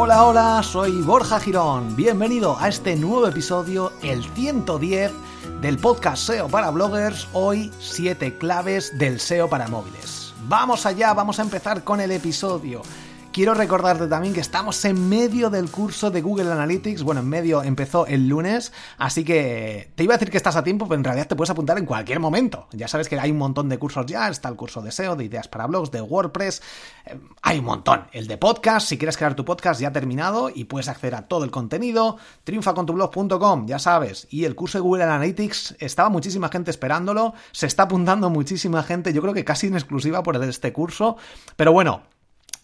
Hola, hola, soy Borja Girón. Bienvenido a este nuevo episodio, el 110 del podcast SEO para bloggers. Hoy, 7 claves del SEO para móviles. Vamos allá, vamos a empezar con el episodio. Quiero recordarte también que estamos en medio del curso de Google Analytics. Bueno, en medio empezó el lunes, así que te iba a decir que estás a tiempo, pero en realidad te puedes apuntar en cualquier momento. Ya sabes que hay un montón de cursos ya. Está el curso de SEO, de ideas para blogs, de WordPress. Eh, hay un montón. El de podcast, si quieres crear tu podcast, ya ha terminado y puedes acceder a todo el contenido. triunfacontublog.com, ya sabes. Y el curso de Google Analytics, estaba muchísima gente esperándolo. Se está apuntando muchísima gente. Yo creo que casi en exclusiva por este curso. Pero bueno,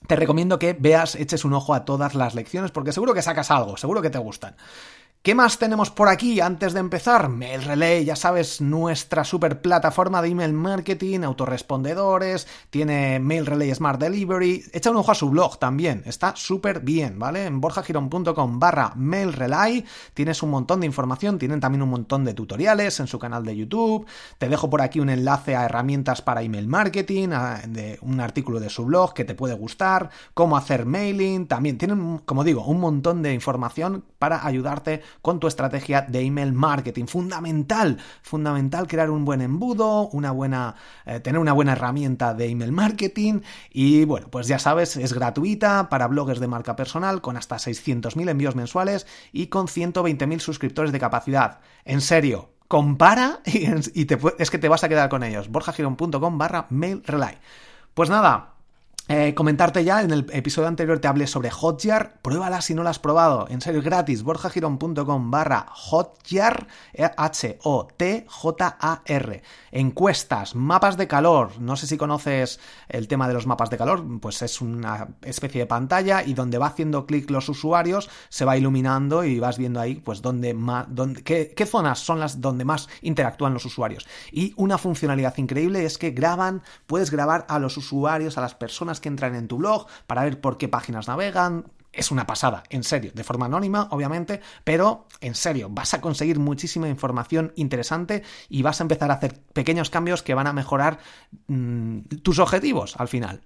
te recomiendo que veas, eches un ojo a todas las lecciones porque seguro que sacas algo, seguro que te gustan. ¿Qué más tenemos por aquí antes de empezar? Mail Relay, ya sabes, nuestra super plataforma de email marketing, autorrespondedores, tiene Mail Relay Smart Delivery. Echa un ojo a su blog también, está súper bien, ¿vale? En borjagiron.com barra Mail Relay tienes un montón de información, tienen también un montón de tutoriales en su canal de YouTube. Te dejo por aquí un enlace a herramientas para email marketing, un artículo de su blog que te puede gustar, cómo hacer mailing, también tienen, como digo, un montón de información para ayudarte con tu estrategia de email marketing. Fundamental, fundamental crear un buen embudo, una buena, eh, tener una buena herramienta de email marketing y bueno, pues ya sabes, es gratuita para bloggers de marca personal con hasta 600.000 envíos mensuales y con 120.000 suscriptores de capacidad. En serio, compara y, es que te vas a quedar con ellos. borjagirón.com barra mail relay. Pues nada, eh, comentarte ya, en el episodio anterior te hablé sobre Hotjar, pruébala si no la has probado, en serio, gratis, borjagirón.com barra Hotjar, H-O-T-J-A-R, encuestas, mapas de calor, no sé si conoces el tema de los mapas de calor, pues es una especie de pantalla y donde va haciendo clic los usuarios se va iluminando y vas viendo ahí pues dónde más, dónde, qué zonas son las donde más interactúan los usuarios. Y una funcionalidad increíble es que graban, puedes grabar a los usuarios, a las personas que entran en tu blog para ver por qué páginas navegan, es una pasada, en serio, de forma anónima, obviamente, pero en serio, vas a conseguir muchísima información interesante y vas a empezar a hacer pequeños cambios que van a mejorar mm, tus objetivos al final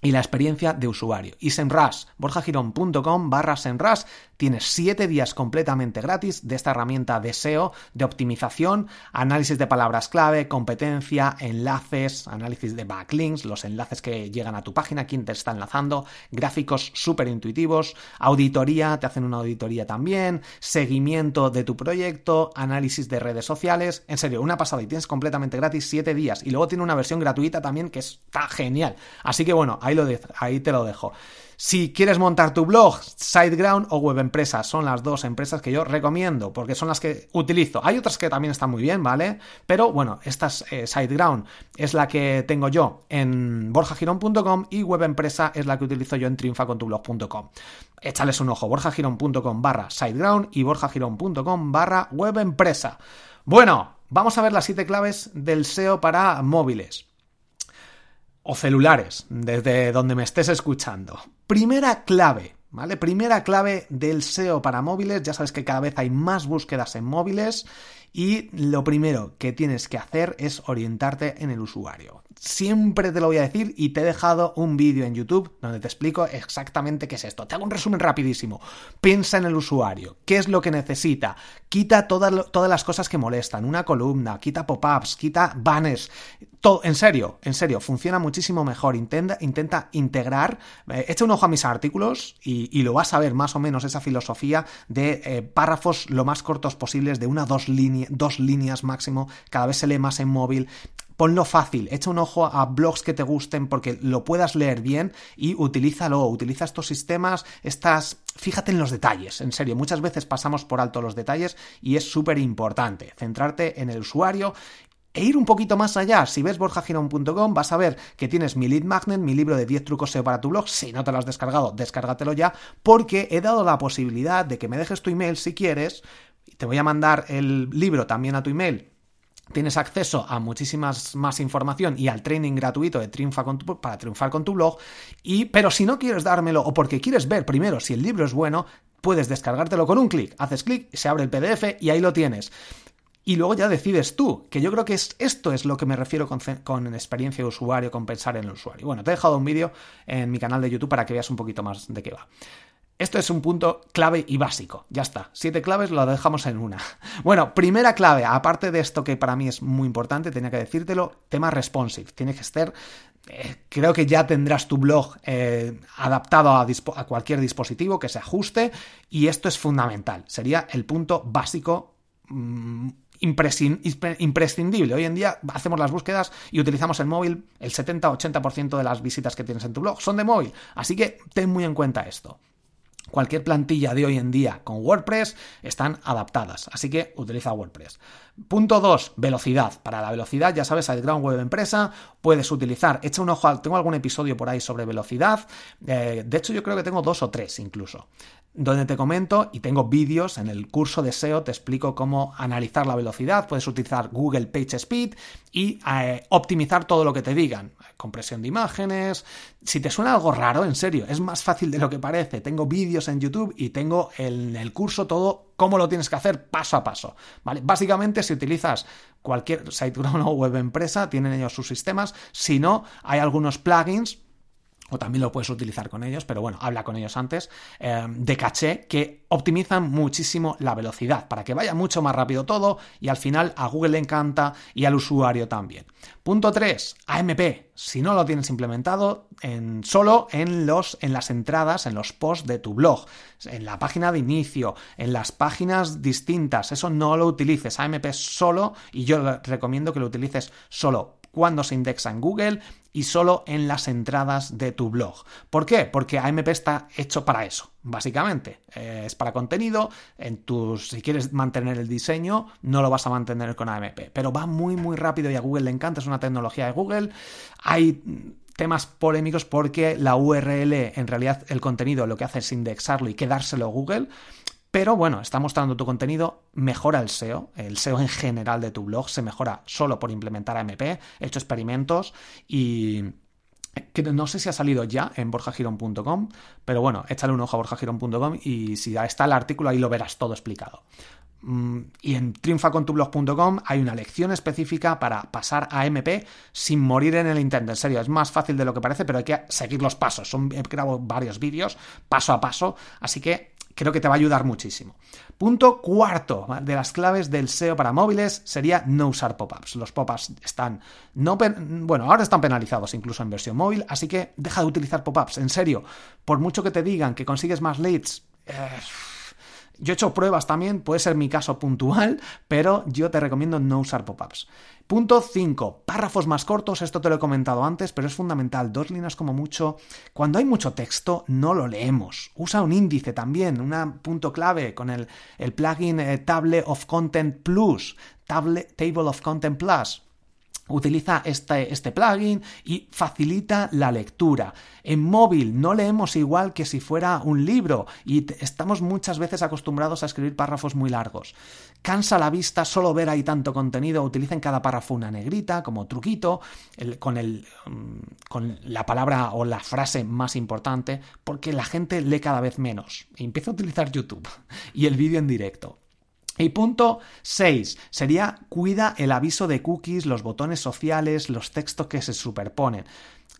y la experiencia de usuario. Y Senras, borjagirón.com barra Senras, tienes 7 días completamente gratis de esta herramienta de SEO, de optimización, análisis de palabras clave, competencia, enlaces, análisis de backlinks, los enlaces que llegan a tu página, quién te está enlazando, gráficos súper intuitivos, auditoría, te hacen una auditoría también, seguimiento de tu proyecto, análisis de redes sociales, en serio, una pasada y tienes completamente gratis 7 días y luego tiene una versión gratuita también que está genial. Así que bueno, ahí, te lo dejo. Si quieres montar tu blog, SiteGround o WebEmpresa son las dos empresas que yo recomiendo porque son las que utilizo. Hay otras que también están muy bien, ¿vale? Pero bueno, esta es eh, SiteGround es la que tengo yo en borjagirón.com y WebEmpresa es la que utilizo yo en triunfacontublog.com. Échales un ojo, borjagirón.com barra SiteGround y borjagirón.com barra WebEmpresa. Bueno, vamos a ver las siete claves del SEO para móviles o celulares, desde donde me estés escuchando. Primera clave, ¿vale? Primera clave del SEO para móviles, ya sabes que cada vez hay más búsquedas en móviles y lo primero que tienes que hacer es orientarte en el usuario siempre te lo voy a decir y te he dejado un vídeo en YouTube donde te explico exactamente qué es esto. Te hago un resumen rapidísimo. Piensa en el usuario, qué es lo que necesita, quita todas, todas las cosas que molestan, una columna, quita pop-ups, quita banners, todo, en serio, en serio, funciona muchísimo mejor. Intenta, intenta integrar, eh, echa un ojo a mis artículos y, lo vas a ver más o menos esa filosofía de eh, párrafos lo más cortos posibles, de una dos, dos líneas máximo, cada vez se lee más en móvil ponlo fácil, echa un ojo a blogs que te gusten porque lo puedas leer bien y utilízalo, utiliza estos sistemas, estas... Fíjate en los detalles, en serio, muchas veces pasamos por alto los detalles y es súper importante centrarte en el usuario e ir un poquito más allá. Si ves borjagirón.com vas a ver que tienes mi lead magnet, mi libro de 10 trucos SEO para tu blog. Si no te lo has descargado, descárgatelo ya, porque he dado la posibilidad de que me dejes tu email si quieres. Te voy a mandar el libro también a tu email tienes acceso a muchísimas más información y al training gratuito de Triunfa para triunfar con tu blog. Y, pero si no quieres dármelo o porque quieres ver primero si el libro es bueno, puedes descargártelo con un clic. Haces clic, se abre el PDF y ahí lo tienes. Y luego ya decides tú, que yo creo que es, esto es lo que me refiero con, con, experiencia de usuario, con pensar en el usuario. Bueno, te he dejado un vídeo en mi canal de YouTube para que veas un poquito más de qué va. Esto es un punto clave y básico. Ya está. Siete claves lo dejamos en una. Bueno, primera clave, aparte de esto que para mí es muy importante, tenía que decírtelo, tema responsive. Tiene que ser eh, creo que ya tendrás tu blog eh, adaptado a, cualquier dispositivo que se ajuste y esto es fundamental. Sería el punto básico. Mm, imprescindible. Hoy en día hacemos las búsquedas y utilizamos el móvil. El 70-80% de las visitas que tienes en tu blog son de móvil. Así que ten muy en cuenta esto. Cualquier plantilla de hoy en día con WordPress están adaptadas, así que utiliza WordPress. Punto 2, velocidad. Para la velocidad, ya sabes, SiteGround Web Empresa, puedes utilizar, echa un ojo, tengo algún episodio por ahí sobre velocidad, eh, de hecho yo creo que tengo dos o tres incluso donde te comento y tengo vídeos en el curso de SEO, te explico cómo analizar la velocidad, puedes utilizar Google PageSpeed y eh, optimizar todo lo que te digan, compresión de imágenes. Si te suena algo raro, en serio, es más fácil de lo que parece. Tengo vídeos en YouTube y tengo en el curso todo cómo lo tienes que hacer paso a paso. ¿vale? Básicamente, si utilizas cualquier SiteGround o web empresa, tienen ellos sus sistemas. Si no, hay algunos plugins o también lo puedes utilizar con ellos, pero bueno, habla con ellos antes, eh, de caché que optimizan muchísimo la velocidad para que vaya mucho más rápido todo y al final a Google le encanta y al usuario también. Punto 3, AMP. Si no lo tienes implementado, en, solo en, los, en las entradas, en los posts de tu blog, en la página de inicio, en las páginas distintas, eso no lo utilices. AMP solo, y yo recomiendo que lo utilices solo cuando se indexa en Google y solo en las entradas de tu blog. ¿Por qué? Porque AMP está hecho para eso, básicamente. Eh, es para contenido, en tus, si quieres mantener el diseño, no lo vas a mantener con AMP, pero va muy muy rápido y a Google le encanta, es una tecnología de Google. Hay temas polémicos porque la URL, en realidad el contenido lo que hace es indexarlo y quedárselo a Google. Pero bueno, está mostrando tu contenido, mejora el SEO, el SEO en general de tu blog se mejora solo por implementar AMP, he hecho experimentos y que no sé si ha salido ya en borjagirón.com, pero bueno, échale un ojo a borjagirón.com y si está el artículo ahí lo verás todo explicado. Mm, y en triunfacontublog.com hay una lección específica para pasar a MP sin morir en el intento. En serio, es más fácil de lo que parece, pero hay que seguir los pasos. He grabado varios vídeos paso a paso, así que creo que te va a ayudar muchísimo. Punto cuarto de las claves del SEO para móviles sería no usar pop-ups. Los pop-ups están, no bueno, ahora están penalizados incluso en versión móvil, así que deja de utilizar pop-ups. En serio, por mucho que te digan que consigues más leads, eh, Yo he hecho pruebas también, puede ser mi caso puntual, pero yo te recomiendo no usar pop-ups. Punto 5. Párrafos más cortos, esto te lo he comentado antes, pero es fundamental, dos líneas como mucho. Cuando hay mucho texto, no lo leemos. Usa un índice también, un punto clave con el, el plugin eh, Table of Content Plus, Table, Table of Content Plus utiliza este, este, plugin y facilita la lectura. En móvil no leemos igual que si fuera un libro y estamos muchas veces acostumbrados a escribir párrafos muy largos. Cansa la vista solo ver ahí tanto contenido, utiliza en cada párrafo una negrita como truquito, con, el, mm, con la palabra o la frase más importante, porque la gente lee cada vez menos. Empieza a utilizar YouTube y el vídeo en directo. Y punto 6 sería cuida el aviso de cookies, los botones sociales, los textos que se superponen.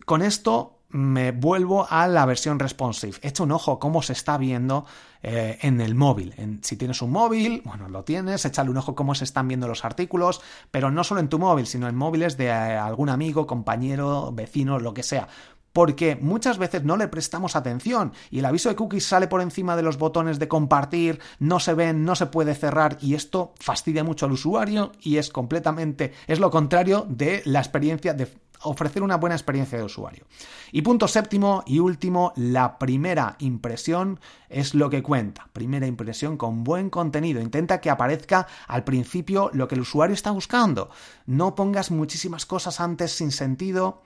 Con esto me vuelvo a la versión responsive. Echa un ojo cómo se está viendo eh, en el móvil. si tienes un móvil, bueno, lo tienes, échale un ojo cómo se están viendo los artículos, pero no solo en tu móvil, sino en móviles de eh, algún amigo, compañero, vecino, lo que sea porque muchas veces no le prestamos atención y el aviso de cookies sale por encima de los botones de compartir, no se ven, no se puede cerrar y esto fastidia mucho al usuario y es completamente, es lo contrario de la experiencia de ofrecer una buena experiencia de usuario. Y punto séptimo y último, la primera impresión es lo que cuenta. Primera impresión con buen contenido. Intenta que aparezca al principio lo que el usuario está buscando. No pongas muchísimas cosas antes sin sentido.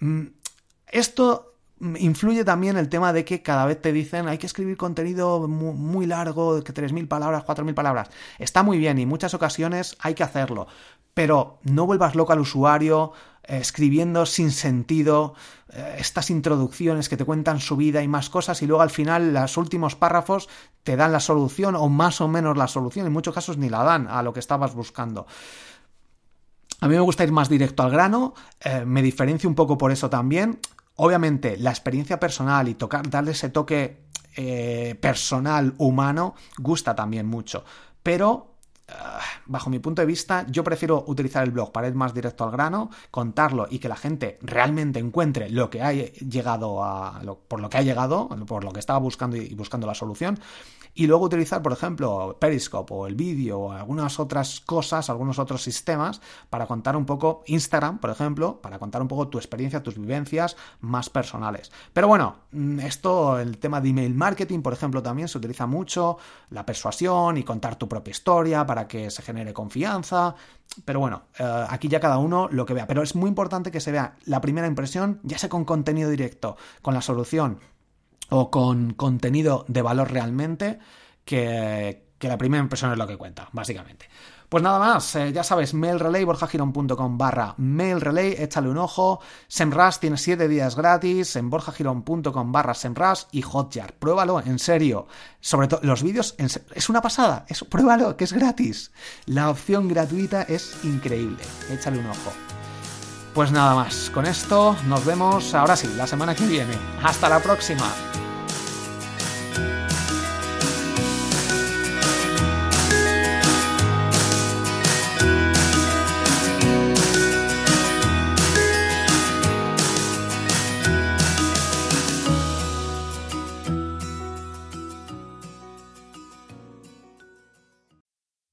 Mm, esto influye también el tema de que cada vez te dicen hay que escribir contenido muy, largo, que 3.000 palabras, 4.000 palabras. Está muy bien y muchas ocasiones hay que hacerlo, pero no vuelvas loco al usuario eh, escribiendo sin sentido eh, estas introducciones que te cuentan su vida y más cosas y luego al final los últimos párrafos te dan la solución o más o menos la solución, en muchos casos ni la dan a lo que estabas buscando. A mí me gusta ir más directo al grano, eh, me diferencio un poco por eso también. Obviamente, la experiencia personal y tocar, darle ese toque eh, personal, humano, gusta también mucho. Pero bajo mi punto de vista, yo prefiero utilizar el blog para ir más directo al grano, contarlo y que la gente realmente encuentre lo que ha llegado a. por lo que ha llegado, por lo que estaba buscando y buscando la solución, y luego utilizar, por ejemplo, Periscope o el vídeo o algunas otras cosas, algunos otros sistemas para contar un poco, Instagram, por ejemplo, para contar un poco tu experiencia, tus vivencias más personales. Pero bueno, mm, esto, el tema de email marketing, por ejemplo, también se utiliza mucho, la persuasión y contar tu propia historia para que se genere confianza. Pero bueno, eh, aquí ya cada uno lo que vea. Pero es muy importante que se vea la primera impresión, ya sea con contenido directo, con la solución o con contenido de valor realmente, que, la primera impresión es lo que cuenta, básicamente. Pues nada más, eh, ya sabes, mailrelay, borjagirón.com barra mailrelay, échale un ojo. Semrush tiene 7 días gratis en borjagirón.com barra semrush y hotjar. Pruébalo, en serio. Sobre todo, los vídeos, es una pasada, pruébalo, que es gratis. La opción gratuita es increíble, échale un ojo. Pues nada más, con esto nos vemos ahora sí, la semana que viene. Hasta la próxima.